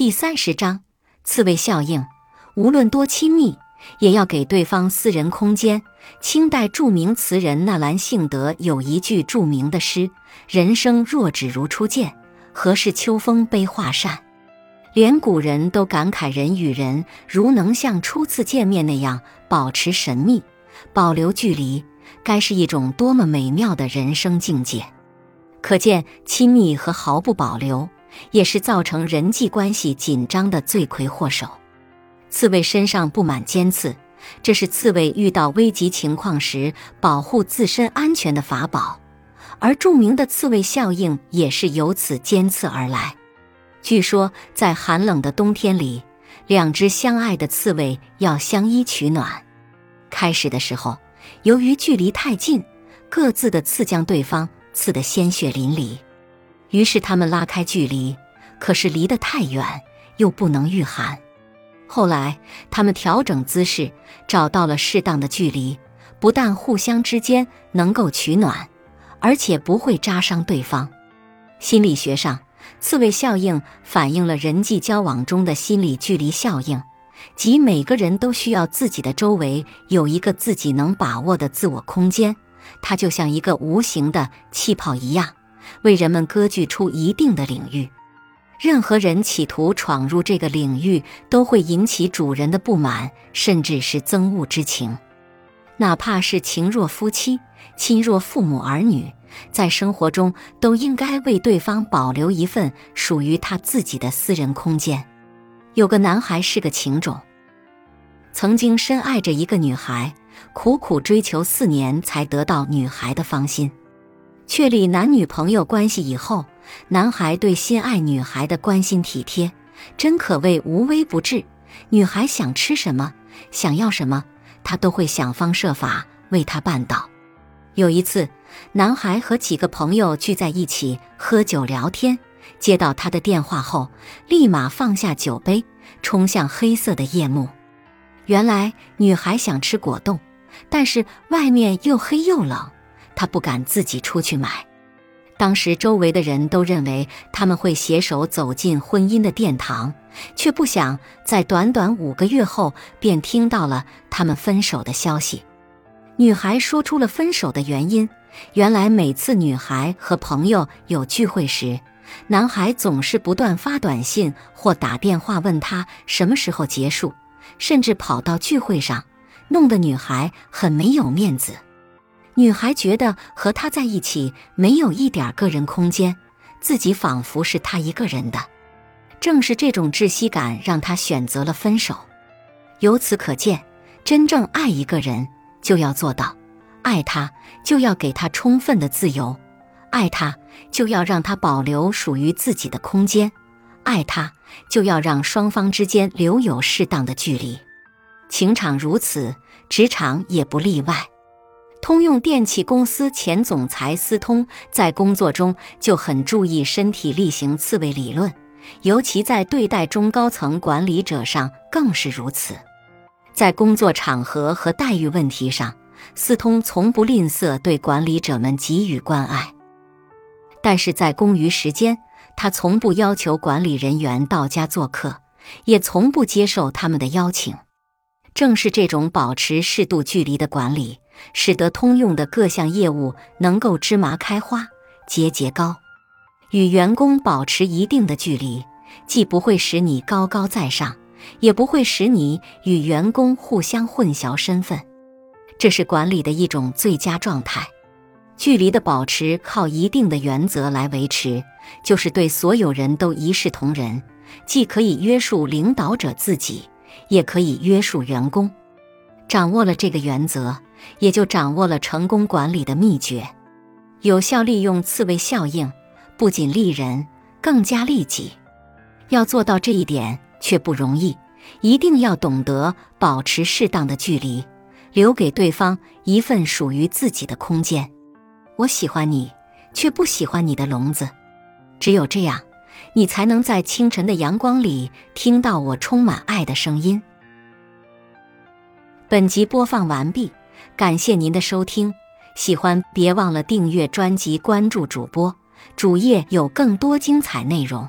第三十章，刺猬效应。无论多亲密，也要给对方私人空间。清代著名词人纳兰性德有一句著名的诗：“人生若只如初见，何事秋风悲画扇。”连古人都感慨，人与人如能像初次见面那样保持神秘、保留距离，该是一种多么美妙的人生境界。可见，亲密和毫不保留。也是造成人际关系紧张的罪魁祸首。刺猬身上布满尖刺，这是刺猬遇到危急情况时保护自身安全的法宝，而著名的刺猬效应也是由此尖刺而来。据说，在寒冷的冬天里，两只相爱的刺猬要相依取暖。开始的时候，由于距离太近，各自的刺将对方刺得鲜血淋漓。于是他们拉开距离，可是离得太远，又不能御寒。后来他们调整姿势，找到了适当的距离，不但互相之间能够取暖，而且不会扎伤对方。心理学上，刺猬效应反映了人际交往中的心理距离效应，即每个人都需要自己的周围有一个自己能把握的自我空间，它就像一个无形的气泡一样。为人们割据出一定的领域，任何人企图闯入这个领域，都会引起主人的不满，甚至是憎恶之情。哪怕是情若夫妻、亲若父母儿女，在生活中都应该为对方保留一份属于他自己的私人空间。有个男孩是个情种，曾经深爱着一个女孩，苦苦追求四年才得到女孩的芳心。确立男女朋友关系以后，男孩对心爱女孩的关心体贴，真可谓无微不至。女孩想吃什么，想要什么，他都会想方设法为她办到。有一次，男孩和几个朋友聚在一起喝酒聊天，接到他的电话后，立马放下酒杯，冲向黑色的夜幕。原来，女孩想吃果冻，但是外面又黑又冷。他不敢自己出去买。当时周围的人都认为他们会携手走进婚姻的殿堂，却不想在短短五个月后便听到了他们分手的消息。女孩说出了分手的原因：原来每次女孩和朋友有聚会时，男孩总是不断发短信或打电话问她什么时候结束，甚至跑到聚会上，弄得女孩很没有面子。女孩觉得和他在一起没有一点个人空间，自己仿佛是他一个人的。正是这种窒息感让她选择了分手。由此可见，真正爱一个人就要做到：爱他就要给他充分的自由，爱他就要让他保留属于自己的空间，爱他就要让双方之间留有适当的距离。情场如此，职场也不例外。通用电气公司前总裁司通在工作中就很注意身体力行刺猬理论，尤其在对待中高层管理者上更是如此。在工作场合和待遇问题上，司通从不吝啬对管理者们给予关爱。但是在工余时间，他从不要求管理人员到家做客，也从不接受他们的邀请。正是这种保持适度距离的管理。使得通用的各项业务能够芝麻开花，节节高。与员工保持一定的距离，既不会使你高高在上，也不会使你与员工互相混淆身份。这是管理的一种最佳状态。距离的保持靠一定的原则来维持，就是对所有人都一视同仁，既可以约束领导者自己，也可以约束员工。掌握了这个原则。也就掌握了成功管理的秘诀，有效利用刺猬效应，不仅利人，更加利己。要做到这一点却不容易，一定要懂得保持适当的距离，留给对方一份属于自己的空间。我喜欢你，却不喜欢你的笼子。只有这样，你才能在清晨的阳光里听到我充满爱的声音。本集播放完毕。感谢您的收听，喜欢别忘了订阅专辑、关注主播，主页有更多精彩内容。